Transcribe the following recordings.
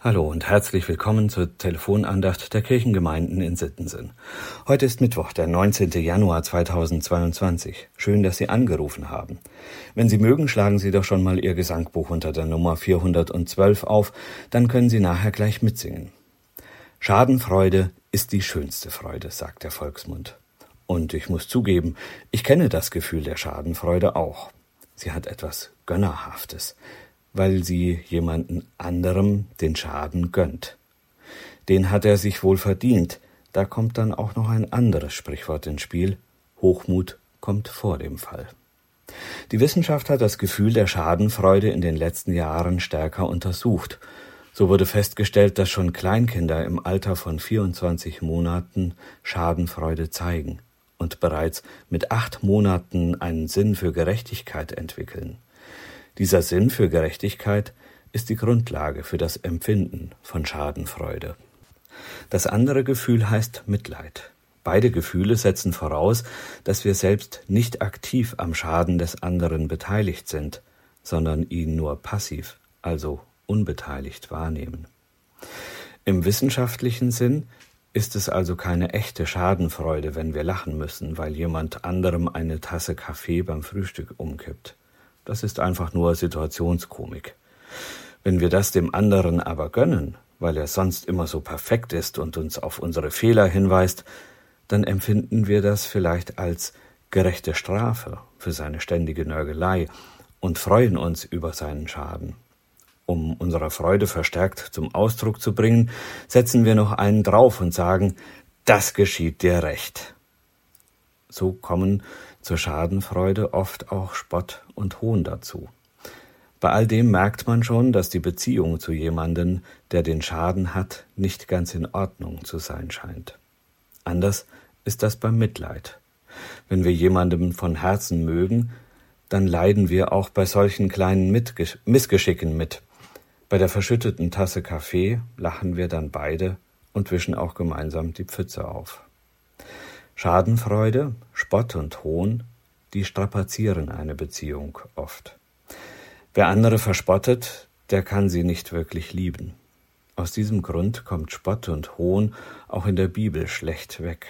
Hallo und herzlich willkommen zur Telefonandacht der Kirchengemeinden in Sittensen. Heute ist Mittwoch, der 19. Januar 2022. Schön, dass Sie angerufen haben. Wenn Sie mögen, schlagen Sie doch schon mal Ihr Gesangbuch unter der Nummer 412 auf, dann können Sie nachher gleich mitsingen. Schadenfreude ist die schönste Freude, sagt der Volksmund. Und ich muss zugeben, ich kenne das Gefühl der Schadenfreude auch. Sie hat etwas Gönnerhaftes weil sie jemanden anderem den Schaden gönnt. Den hat er sich wohl verdient, da kommt dann auch noch ein anderes Sprichwort ins Spiel Hochmut kommt vor dem Fall. Die Wissenschaft hat das Gefühl der Schadenfreude in den letzten Jahren stärker untersucht. So wurde festgestellt, dass schon Kleinkinder im Alter von 24 Monaten Schadenfreude zeigen und bereits mit acht Monaten einen Sinn für Gerechtigkeit entwickeln. Dieser Sinn für Gerechtigkeit ist die Grundlage für das Empfinden von Schadenfreude. Das andere Gefühl heißt Mitleid. Beide Gefühle setzen voraus, dass wir selbst nicht aktiv am Schaden des anderen beteiligt sind, sondern ihn nur passiv, also unbeteiligt wahrnehmen. Im wissenschaftlichen Sinn ist es also keine echte Schadenfreude, wenn wir lachen müssen, weil jemand anderem eine Tasse Kaffee beim Frühstück umkippt. Das ist einfach nur Situationskomik. Wenn wir das dem anderen aber gönnen, weil er sonst immer so perfekt ist und uns auf unsere Fehler hinweist, dann empfinden wir das vielleicht als gerechte Strafe für seine ständige Nörgelei und freuen uns über seinen Schaden. Um unsere Freude verstärkt zum Ausdruck zu bringen, setzen wir noch einen drauf und sagen, das geschieht dir recht. So kommen zur Schadenfreude oft auch Spott und Hohn dazu. Bei all dem merkt man schon, dass die Beziehung zu jemanden, der den Schaden hat, nicht ganz in Ordnung zu sein scheint. Anders ist das beim Mitleid. Wenn wir jemandem von Herzen mögen, dann leiden wir auch bei solchen kleinen Mitgesch Missgeschicken mit. Bei der verschütteten Tasse Kaffee lachen wir dann beide und wischen auch gemeinsam die Pfütze auf. Schadenfreude, Spott und Hohn, die strapazieren eine Beziehung oft. Wer andere verspottet, der kann sie nicht wirklich lieben. Aus diesem Grund kommt Spott und Hohn auch in der Bibel schlecht weg.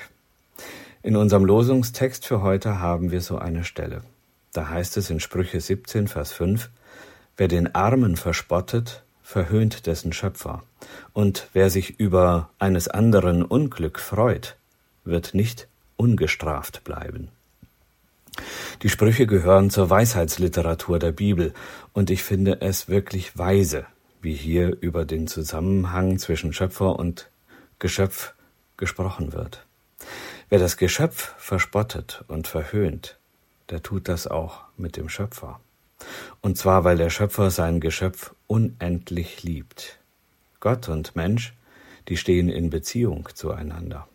In unserem Losungstext für heute haben wir so eine Stelle. Da heißt es in Sprüche 17, Vers 5, Wer den Armen verspottet, verhöhnt dessen Schöpfer, und wer sich über eines anderen Unglück freut, wird nicht ungestraft bleiben. Die Sprüche gehören zur Weisheitsliteratur der Bibel, und ich finde es wirklich weise, wie hier über den Zusammenhang zwischen Schöpfer und Geschöpf gesprochen wird. Wer das Geschöpf verspottet und verhöhnt, der tut das auch mit dem Schöpfer. Und zwar, weil der Schöpfer sein Geschöpf unendlich liebt. Gott und Mensch, die stehen in Beziehung zueinander.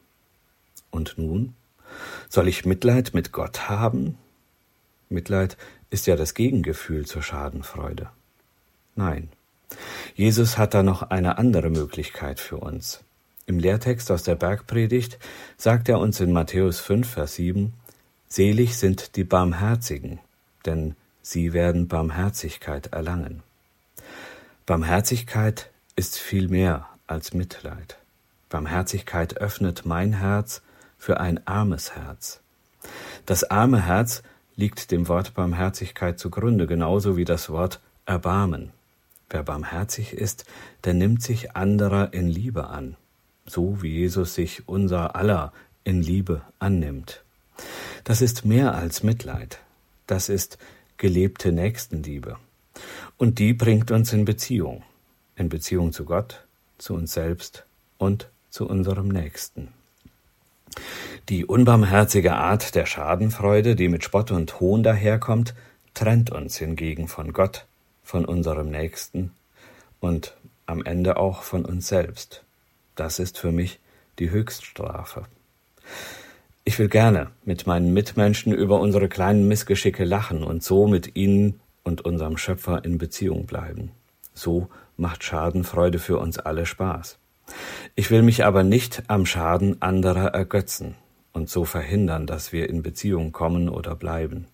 Und nun? Soll ich Mitleid mit Gott haben? Mitleid ist ja das Gegengefühl zur Schadenfreude. Nein. Jesus hat da noch eine andere Möglichkeit für uns. Im Lehrtext aus der Bergpredigt sagt er uns in Matthäus 5, Vers 7, Selig sind die Barmherzigen, denn sie werden Barmherzigkeit erlangen. Barmherzigkeit ist viel mehr als Mitleid. Barmherzigkeit öffnet mein Herz für ein armes Herz. Das arme Herz liegt dem Wort Barmherzigkeit zugrunde, genauso wie das Wort Erbarmen. Wer barmherzig ist, der nimmt sich anderer in Liebe an, so wie Jesus sich unser aller in Liebe annimmt. Das ist mehr als Mitleid, das ist gelebte Nächstenliebe. Und die bringt uns in Beziehung, in Beziehung zu Gott, zu uns selbst und zu unserem Nächsten. Die unbarmherzige Art der Schadenfreude, die mit Spott und Hohn daherkommt, trennt uns hingegen von Gott, von unserem Nächsten und am Ende auch von uns selbst. Das ist für mich die Höchststrafe. Ich will gerne mit meinen Mitmenschen über unsere kleinen Missgeschicke lachen und so mit ihnen und unserem Schöpfer in Beziehung bleiben. So macht Schadenfreude für uns alle Spaß. Ich will mich aber nicht am Schaden anderer ergötzen und so verhindern, dass wir in Beziehung kommen oder bleiben.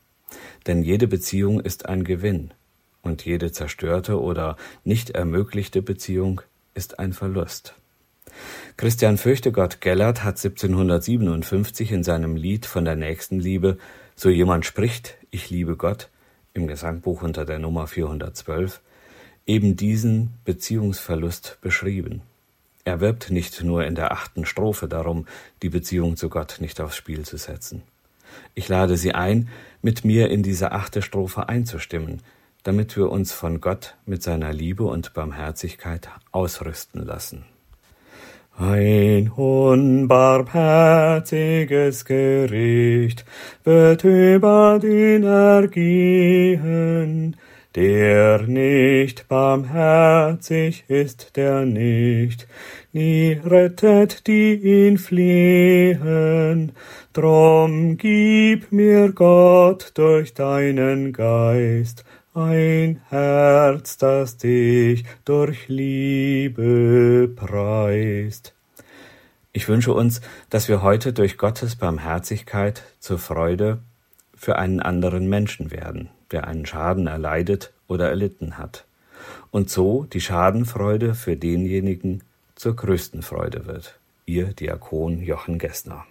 Denn jede Beziehung ist ein Gewinn und jede zerstörte oder nicht ermöglichte Beziehung ist ein Verlust. Christian Fürchtegott Gellert hat 1757 in seinem Lied von der Nächstenliebe So jemand spricht, ich liebe Gott im Gesangbuch unter der Nummer 412 eben diesen Beziehungsverlust beschrieben. Er wirbt nicht nur in der achten Strophe darum, die Beziehung zu Gott nicht aufs Spiel zu setzen. Ich lade Sie ein, mit mir in diese achte Strophe einzustimmen, damit wir uns von Gott mit seiner Liebe und Barmherzigkeit ausrüsten lassen. Ein unbarmherziges Gericht wird über den ergehen, der nicht barmherzig ist, der nicht, nie rettet, die ihn flehen. Drum gib mir Gott durch deinen Geist ein Herz, das dich durch Liebe preist. Ich wünsche uns, dass wir heute durch Gottes Barmherzigkeit zur Freude für einen anderen Menschen werden der einen Schaden erleidet oder erlitten hat, und so die Schadenfreude für denjenigen zur größten Freude wird. Ihr Diakon Jochen Gessner.